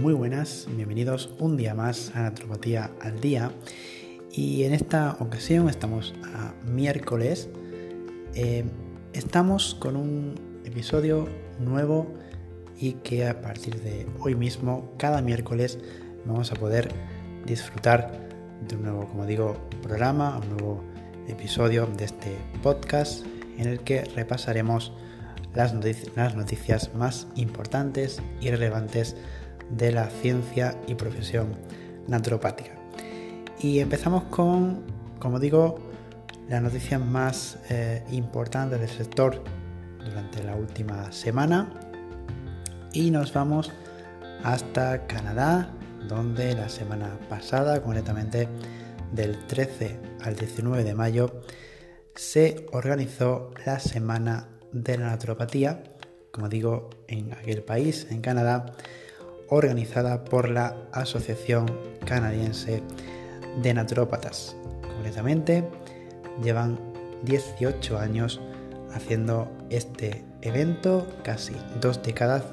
Muy buenas, bienvenidos un día más a Naturopatía al Día. Y en esta ocasión estamos a miércoles. Eh, estamos con un episodio nuevo y que a partir de hoy mismo, cada miércoles, vamos a poder disfrutar de un nuevo, como digo, programa, un nuevo episodio de este podcast en el que repasaremos las, noticias más importantes y relevantes de la ciencia y profesión naturopática. Y empezamos con, como digo, las noticias más eh, importantes del sector durante la última semana. Y nos vamos hasta Canadá, donde la semana pasada, concretamente del 13 al 19 de mayo, se organizó la Semana de la Naturopatía, como digo, en aquel país, en Canadá, organizada por la Asociación Canadiense de Naturópatas. Concretamente, llevan 18 años haciendo este evento, casi dos décadas,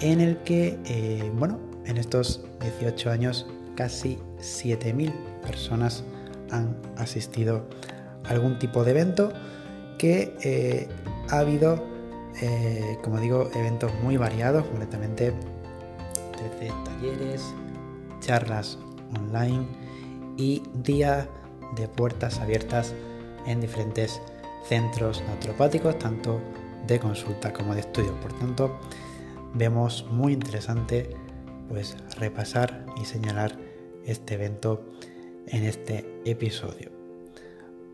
en el que, eh, bueno, en estos 18 años casi 7.000 personas han asistido a algún tipo de evento que eh, ha habido, eh, como digo, eventos muy variados, completamente desde talleres, charlas online y día de puertas abiertas en diferentes centros naturopáticos, tanto de consulta como de estudio. Por tanto, vemos muy interesante pues repasar y señalar este evento en este episodio.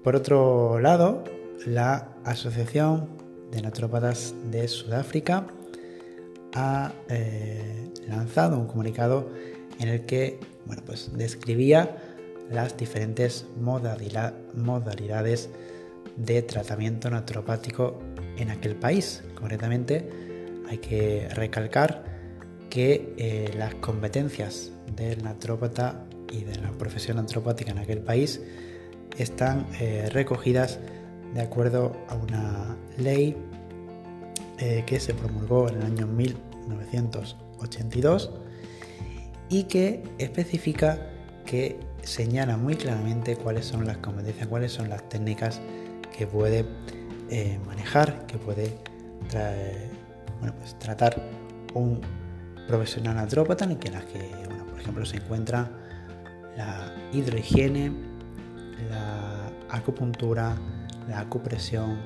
Por otro lado, la Asociación de Naturópatas de Sudáfrica ha eh, lanzado un comunicado en el que bueno, pues describía las diferentes modalidades de tratamiento naturopático en aquel país. Concretamente, hay que recalcar que eh, las competencias del naturópata y de la profesión naturopática en aquel país están eh, recogidas de acuerdo a una ley que se promulgó en el año 1982 y que especifica que señala muy claramente cuáles son las competencias, cuáles son las técnicas que puede eh, manejar, que puede pues tratar un profesional naturópata en las que, por ejemplo, se encuentra la hidrohigiene, la acupuntura, la acupresión,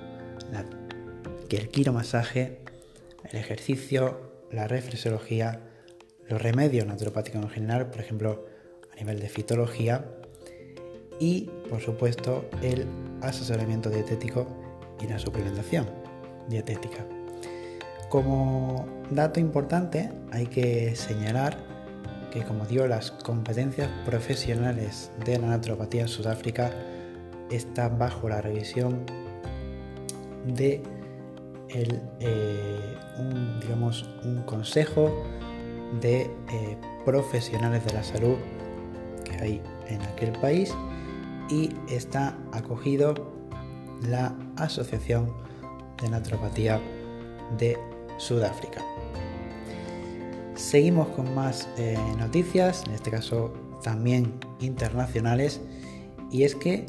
el quiromasaje, el ejercicio, la reflexología, los remedios naturopáticos en general, por ejemplo, a nivel de fitología, y por supuesto el asesoramiento dietético y la suplementación dietética. Como dato importante hay que señalar que como digo las competencias profesionales de la naturopatía en Sudáfrica está bajo la revisión de el, eh, un, digamos, un consejo de eh, profesionales de la salud que hay en aquel país y está acogido la Asociación de Naturopatía de Sudáfrica. Seguimos con más eh, noticias, en este caso también internacionales, y es que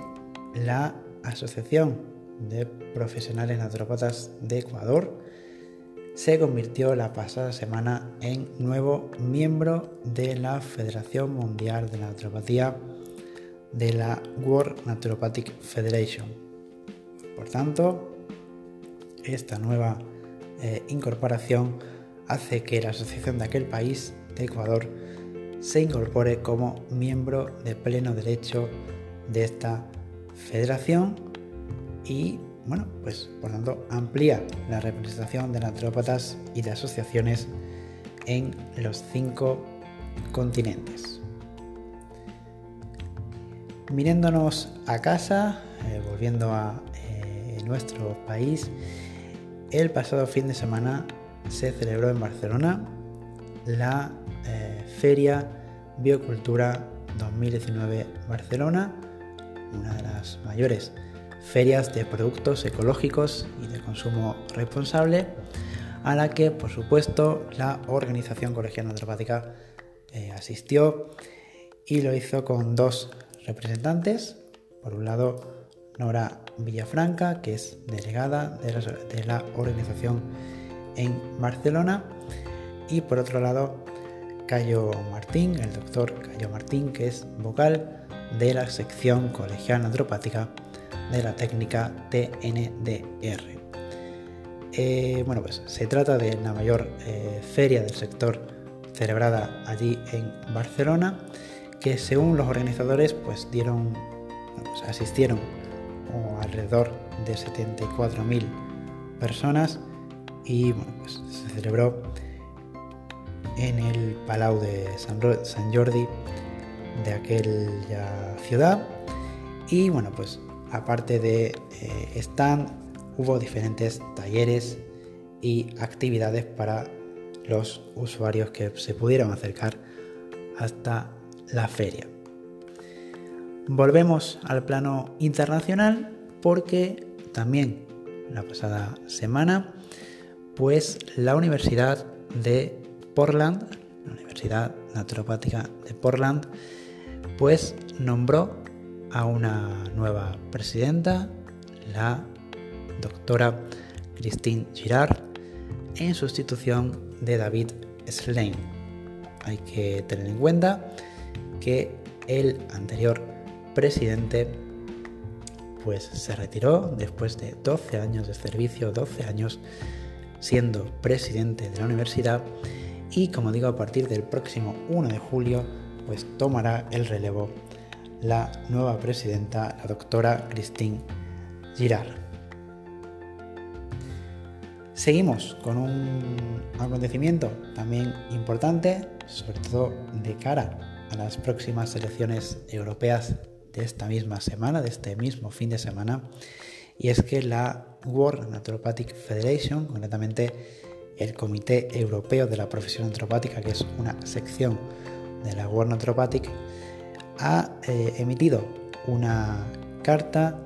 la Asociación de Profesionales Naturópatas de Ecuador se convirtió la pasada semana en nuevo miembro de la Federación Mundial de Naturopatía de la World Naturopathic Federation. Por tanto, esta nueva eh, incorporación hace que la asociación de aquel país, de Ecuador, se incorpore como miembro de pleno derecho de esta federación y bueno, pues por tanto amplía la representación de naturópatas y de asociaciones en los cinco continentes. Mirándonos a casa, eh, volviendo a eh, nuestro país, el pasado fin de semana se celebró en Barcelona la eh, Feria Biocultura 2019 Barcelona, una de las mayores ferias de productos ecológicos y de consumo responsable, a la que por supuesto la Organización Colegial Naturopática eh, asistió y lo hizo con dos representantes. Por un lado, Nora Villafranca, que es delegada de la, organización en Barcelona, y por otro lado, Cayo Martín, el doctor Cayo Martín, que es vocal de la sección colegial naturopática de la técnica TNDR. Eh, bueno, pues se trata de la mayor eh, feria del sector celebrada allí en Barcelona, que según los organizadores, pues dieron, pues asistieron alrededor de 74.000 personas y bueno, pues se celebró en el Palau de San, Jordi de aquella ciudad y bueno pues aparte de eh, stand hubo diferentes talleres y actividades para los usuarios que se pudieron acercar hasta la feria. Volvemos al plano internacional porque también la pasada semana pues la Universidad de Portland, la Universidad Naturopática de Portland, pues nombró a una nueva presidenta, la doctora Christine Girard, en sustitución de David Slane. Hay que tener en cuenta que el anterior presidente pues se retiró después de 12 años de servicio, 12 años siendo presidente de la universidad y como digo a partir del próximo 1 de julio pues tomará el relevo la nueva presidenta, la doctora Christine Girard. Seguimos con un acontecimiento también importante, sobre todo de cara a las próximas elecciones europeas de esta misma semana, de este mismo fin de semana, y es que la World Naturopathic Federation, concretamente el Comité Europeo de la Profesión Naturopática, que es una sección de la World Naturopathic, ha eh, emitido una carta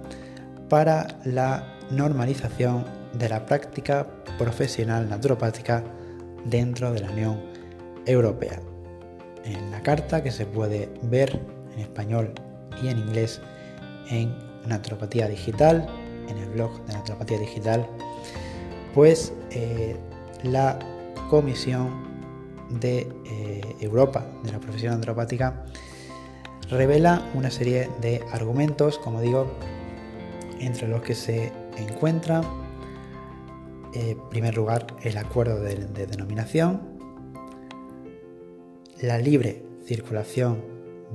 para la normalización de la práctica profesional naturopática dentro de la Unión Europea. En la carta que se puede ver en español y en inglés en Naturopatía Digital, en el blog de Naturopatía Digital, pues eh, la Comisión de eh, Europa de la profesión antropática revela una serie de argumentos, como digo, entre los que se encuentra, eh, en primer lugar, el acuerdo de denominación, la libre circulación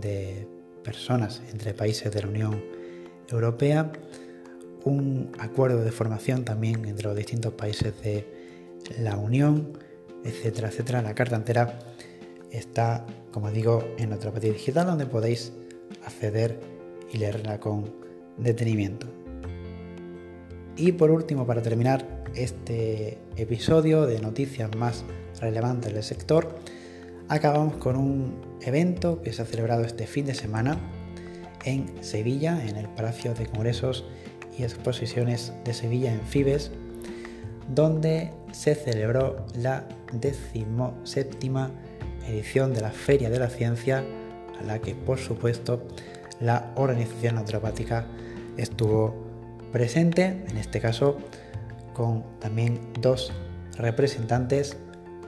de personas entre países de la Unión Europea, un acuerdo de formación también entre los distintos países de la Unión, etcétera, etcétera. La carta entera está, como digo, en nuestra página digital donde podéis acceder y leerla con detenimiento. Y por último, para terminar este episodio de noticias más relevantes del sector, acabamos con un evento que se ha celebrado este fin de semana en Sevilla, en el Palacio de Congresos y Exposiciones de Sevilla en Fibes, donde se celebró la decimoséptima edición de la Feria de la Ciencia, a la que por supuesto la organización naturopática estuvo presente, en este caso con también dos representantes,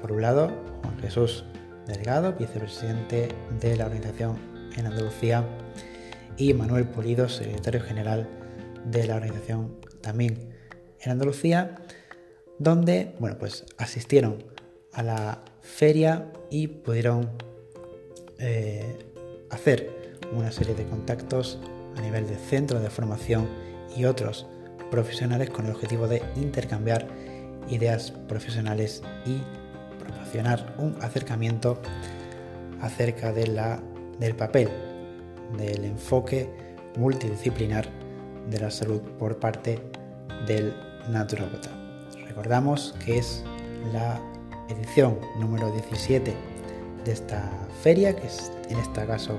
por un lado Juan Jesús Delgado, vicepresidente de la organización en Andalucía, y Manuel Pulido, secretario general de la organización también en Andalucía, donde bueno, pues asistieron a la feria y pudieron eh, hacer una serie de contactos a nivel de centro de formación y otros profesionales con el objetivo de intercambiar ideas profesionales y un acercamiento acerca de la, del papel, del enfoque multidisciplinar de la salud por parte del naturópata. Recordamos que es la edición número 17 de esta feria, que en este caso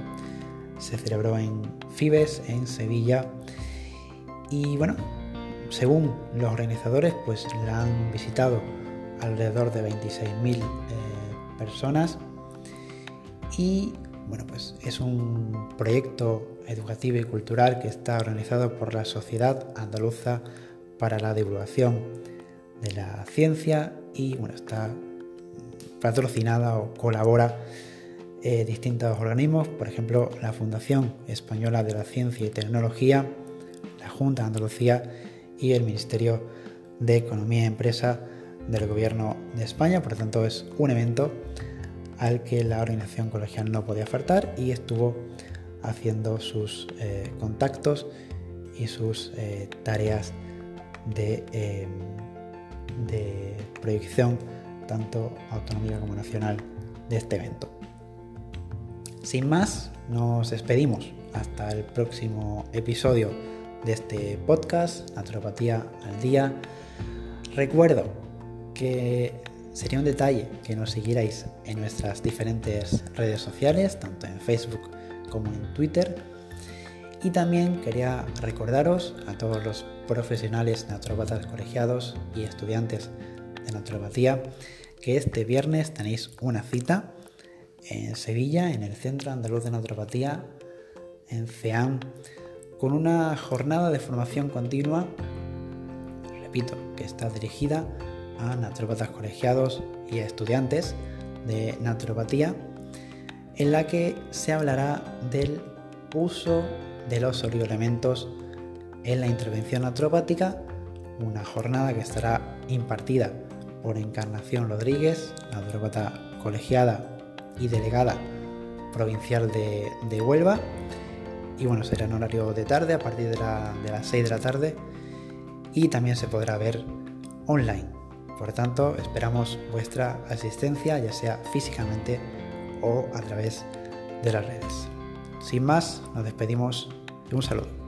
se celebró en Fibes, en Sevilla. Y bueno, según los organizadores, pues la han visitado alrededor de 26.000 eh, personas y bueno, pues es un proyecto educativo y cultural que está organizado por la Sociedad Andaluza para la Divulgación de la Ciencia y bueno, está patrocinada o colabora eh, distintos organismos, por ejemplo, la Fundación Española de la Ciencia y Tecnología, la Junta de Andalucía y el Ministerio de Economía y Empresa del Gobierno de España. Por lo tanto, es un evento al que la organización colegial no podía faltar y estuvo haciendo sus eh, contactos y sus eh, tareas de proyección tanto autonómica como nacional de este evento. Sin más, nos despedimos hasta el próximo episodio de este podcast, Naturopatía al Día. Recuerdo que sería un detalle que nos siguierais en nuestras diferentes redes sociales, tanto en Facebook como en Twitter. Y también quería recordaros a todos los profesionales naturopatas colegiados y estudiantes de naturopatía que este viernes tenéis una cita en Sevilla, en el Centro Andaluz de Naturopatía, en CEAM, con una jornada de formación continua, repito, que está dirigida a naturopatas colegiados y a estudiantes de naturopatía, en la que se hablará del uso de los oligoelementos en la intervención naturopática, una jornada que estará impartida por Encarnación Rodríguez, naturopata colegiada y delegada provincial de, Huelva. Y bueno, será en horario de tarde, a partir de, de las 6 de la tarde. Y también se podrá ver online. Por tanto, esperamos vuestra asistencia, ya sea físicamente o a través de las redes. Sin más, nos despedimos y un saludo.